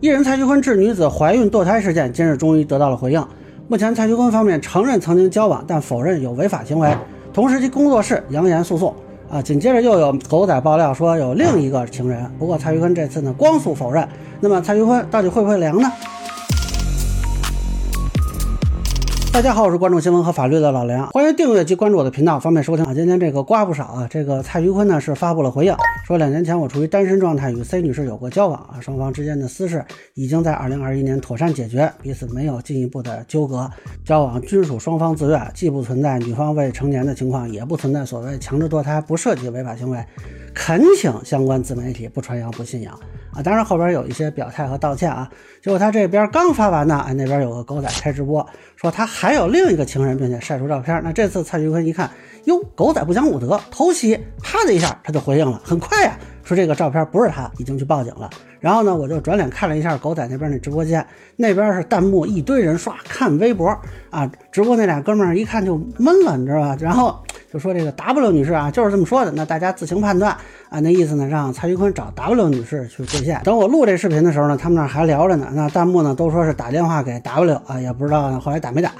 艺人蔡徐坤致女子怀孕堕胎事件今日终于得到了回应。目前，蔡徐坤方面承认曾经交往，但否认有违法行为，同时其工作室扬言诉讼。啊，紧接着又有狗仔爆料说有另一个情人，不过蔡徐坤这次呢光速否认。那么蔡徐坤到底会不会凉呢？大家好，我是关注新闻和法律的老梁，欢迎订阅及关注我的频道，方便收听啊。今天这个瓜不少啊，这个蔡徐坤呢是发布了回应，说两年前我处于单身状态，与 C 女士有过交往啊，双方之间的私事已经在2021年妥善解决，彼此没有进一步的纠葛，交往均属双方自愿，既不存在女方未成年的情况，也不存在所谓强制堕胎，不涉及违法行为，恳请相关自媒体不传谣不信谣。啊，当然后边有一些表态和道歉啊。结果他这边刚发完呢，哎，那边有个狗仔开直播，说他还有另一个情人，并且晒出照片。那这次蔡徐坤一看，哟，狗仔不讲武德，偷袭，啪的一下他就回应了，很快呀，说这个照片不是他，已经去报警了。然后呢，我就转脸看了一下狗仔那边那直播间，那边是弹幕一堆人刷看微博啊，直播那俩哥们儿一看就闷了，你知道吧？然后。就说这个 W 女士啊，就是这么说的，那大家自行判断啊。那意思呢，让蔡徐坤找 W 女士去兑现。等我录这视频的时候呢，他们那还聊着呢。那弹幕呢都说是打电话给 W 啊，也不知道后来打没打。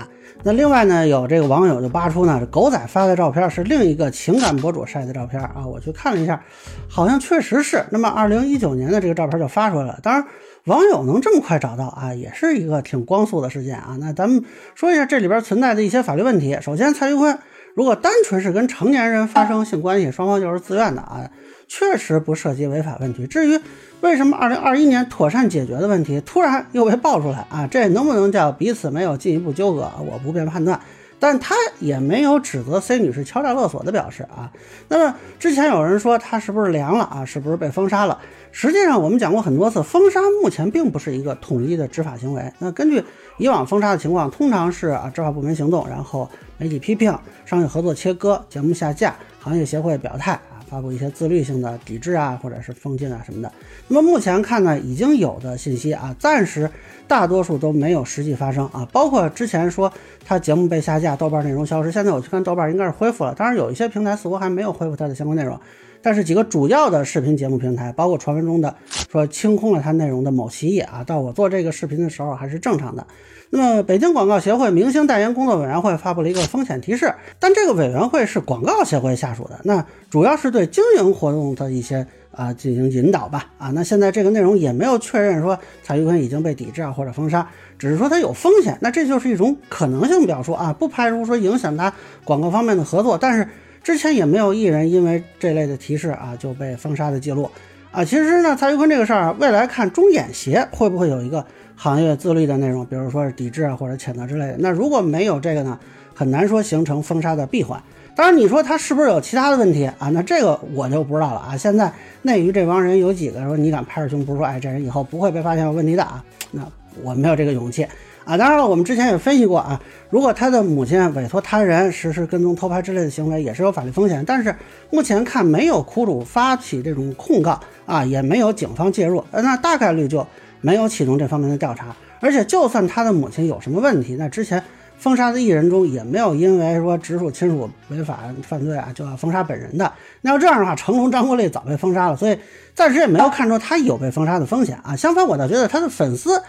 那另外呢，有这个网友就扒出呢，狗仔发的照片是另一个情感博主晒的照片啊。我去看了一下，好像确实是。那么二零一九年的这个照片就发出来了。当然，网友能这么快找到啊，也是一个挺光速的事件啊。那咱们说一下这里边存在的一些法律问题。首先，蔡徐坤。如果单纯是跟成年人发生性关系，双方就是自愿的啊，确实不涉及违法问题。至于为什么二零二一年妥善解决的问题突然又被爆出来啊，这能不能叫彼此没有进一步纠葛，我不便判断。但他也没有指责 C 女士敲诈勒索的表示啊。那么之前有人说他是不是凉了啊？是不是被封杀了？实际上我们讲过很多次，封杀目前并不是一个统一的执法行为。那根据以往封杀的情况，通常是啊执法部门行动，然后媒体批评，商业合作切割，节目下架，行业协会表态。发布一些自律性的抵制啊，或者是封禁啊什么的。那么目前看呢，已经有的信息啊，暂时大多数都没有实际发生啊。包括之前说他节目被下架，豆瓣内容消失，现在我去看豆瓣应该是恢复了。当然有一些平台似乎还没有恢复它的相关内容。但是几个主要的视频节目平台，包括传闻中的说清空了它内容的某企业啊，到我做这个视频的时候还是正常的。那么北京广告协会明星代言工作委员会发布了一个风险提示，但这个委员会是广告协会下属的，那主要是对经营活动的一些啊进行引导吧。啊，那现在这个内容也没有确认说蔡徐坤已经被抵制啊或者封杀，只是说它有风险，那这就是一种可能性表述啊，不排除说影响他广告方面的合作，但是。之前也没有艺人因为这类的提示啊就被封杀的记录啊。其实呢，蔡徐坤这个事儿，未来看中演协会不会有一个行业自律的内容，比如说是抵制啊或者谴责之类的。那如果没有这个呢，很难说形成封杀的闭环。当然，你说他是不是有其他的问题啊？那这个我就不知道了啊。现在内娱这帮人有几个说你敢拍着胸脯说，哎，这人以后不会被发现有问题的啊？那我没有这个勇气。啊，当然了，我们之前也分析过啊，如果他的母亲委托他人实施跟踪、偷拍之类的行为，也是有法律风险。但是目前看没有苦主发起这种控告啊，也没有警方介入，那大概率就没有启动这方面的调查。而且就算他的母亲有什么问题，那之前封杀的艺人中也没有因为说直属亲属违法犯罪啊就要封杀本人的。那要这样的话，成龙、张国立早被封杀了，所以暂时也没有看出他有被封杀的风险啊。相反，我倒觉得他的粉丝。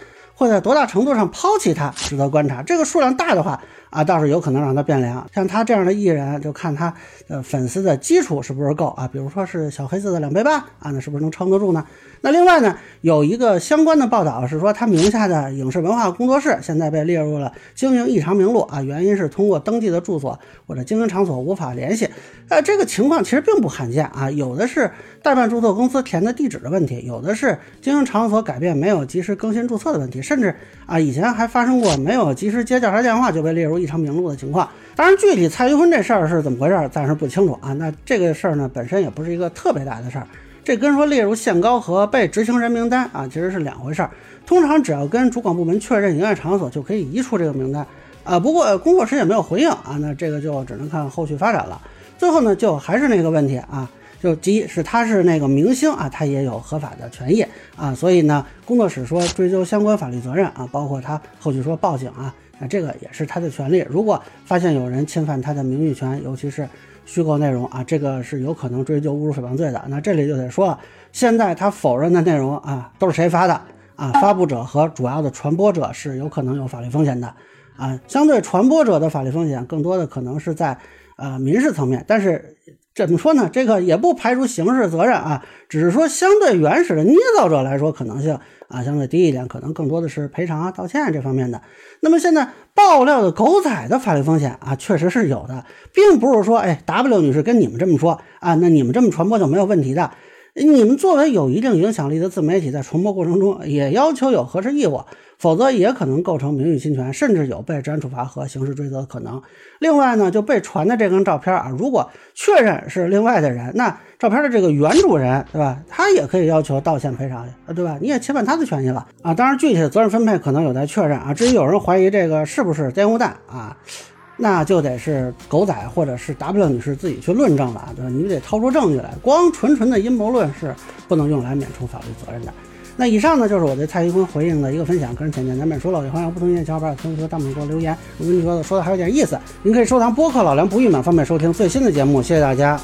会在多大程度上抛弃它，值得观察。这个数量大的话。啊，倒是有可能让他变凉。像他这样的艺人，就看他的粉丝的基础是不是够啊？比如说是小黑子的两倍半啊，那是不是能撑得住呢？那另外呢，有一个相关的报道是说，他名下的影视文化工作室现在被列入了经营异常名录啊，原因是通过登记的住所或者经营场所无法联系。呃，这个情况其实并不罕见啊，有的是代办注册公司填的地址的问题，有的是经营场所改变没有及时更新注册的问题，甚至啊，以前还发生过没有及时接调查电话就被列入。异常名录的情况，当然具体蔡徐坤这事儿是怎么回事，暂时不清楚啊。那这个事儿呢，本身也不是一个特别大的事儿，这跟说列入限高和被执行人名单啊，其实是两回事儿。通常只要跟主管部门确认营业场所，就可以移出这个名单啊。不过工作室也没有回应啊，那这个就只能看后续发展了。最后呢，就还是那个问题啊，就第一是他是那个明星啊，他也有合法的权益啊，所以呢，工作室说追究相关法律责任啊，包括他后续说报警啊。那这个也是他的权利。如果发现有人侵犯他的名誉权，尤其是虚构内容啊，这个是有可能追究侮辱诽谤罪的。那这里就得说了，现在他否认的内容啊，都是谁发的？啊，发布者和主要的传播者是有可能有法律风险的啊。相对传播者的法律风险，更多的可能是在呃民事层面，但是。怎么说呢？这个也不排除刑事责任啊，只是说相对原始的捏造者来说，可能性啊相对低一点，可能更多的是赔偿啊、道歉这方面的。那么现在爆料的狗仔的法律风险啊，确实是有的，并不是说哎，W 女士跟你们这么说啊，那你们这么传播就没有问题的。你们作为有一定影响力的自媒体，在传播过程中也要求有核实义务，否则也可能构成名誉侵权，甚至有被治安处罚和刑事追责的可能。另外呢，就被传的这张照片啊，如果确认是另外的人，那照片的这个原主人，对吧？他也可以要求道歉赔偿，对吧？你也侵犯他的权益了啊。当然，具体的责任分配可能有待确认啊。至于有人怀疑这个是不是烟雾弹啊？那就得是狗仔或者是 W 女士自己去论证了，对吧？你们得掏出证据来，光纯纯的阴谋论是不能用来免除法律责任的。那以上呢就是我对蔡徐坤回应的一个分享，个人浅见咱免说了，也欢迎不同意见小伙伴评论区、弹幕给我留言。如果你觉得说的还有点意思，您可以收藏播客老梁不郁闷，方便收听最新的节目。谢谢大家。